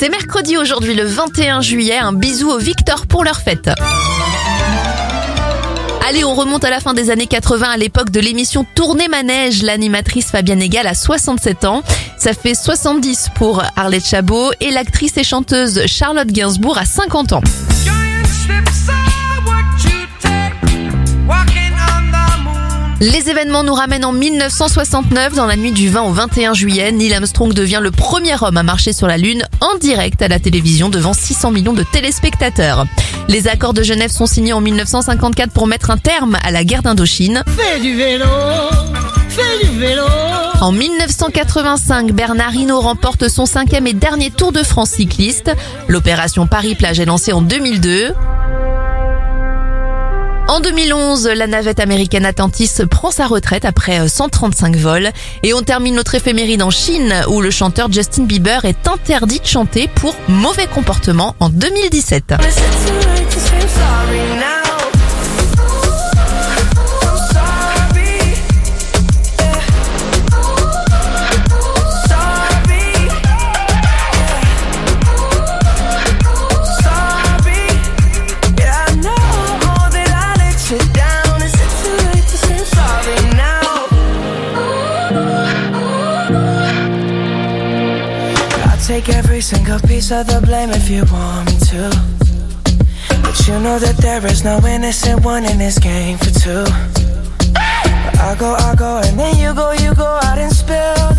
C'est mercredi aujourd'hui le 21 juillet, un bisou aux Victor pour leur fête. Allez, on remonte à la fin des années 80 à l'époque de l'émission Tournée Manège. L'animatrice Fabienne Egal a 67 ans. Ça fait 70 pour Arlette Chabot et l'actrice et chanteuse Charlotte Gainsbourg a 50 ans. Les événements nous ramènent en 1969. Dans la nuit du 20 au 21 juillet, Neil Armstrong devient le premier homme à marcher sur la Lune en direct à la télévision devant 600 millions de téléspectateurs. Les accords de Genève sont signés en 1954 pour mettre un terme à la guerre d'Indochine. Fais du vélo, fais du vélo. En 1985, Bernard Hinault remporte son cinquième et dernier Tour de France cycliste. L'opération Paris-Plage est lancée en 2002. En 2011, la navette américaine Atlantis prend sa retraite après 135 vols. Et on termine notre éphéméride en Chine où le chanteur Justin Bieber est interdit de chanter pour mauvais comportement en 2017. Take every single piece of the blame if you want me to. But you know that there is no innocent one in this game for two. I go, I go, and then you go, you go out and spill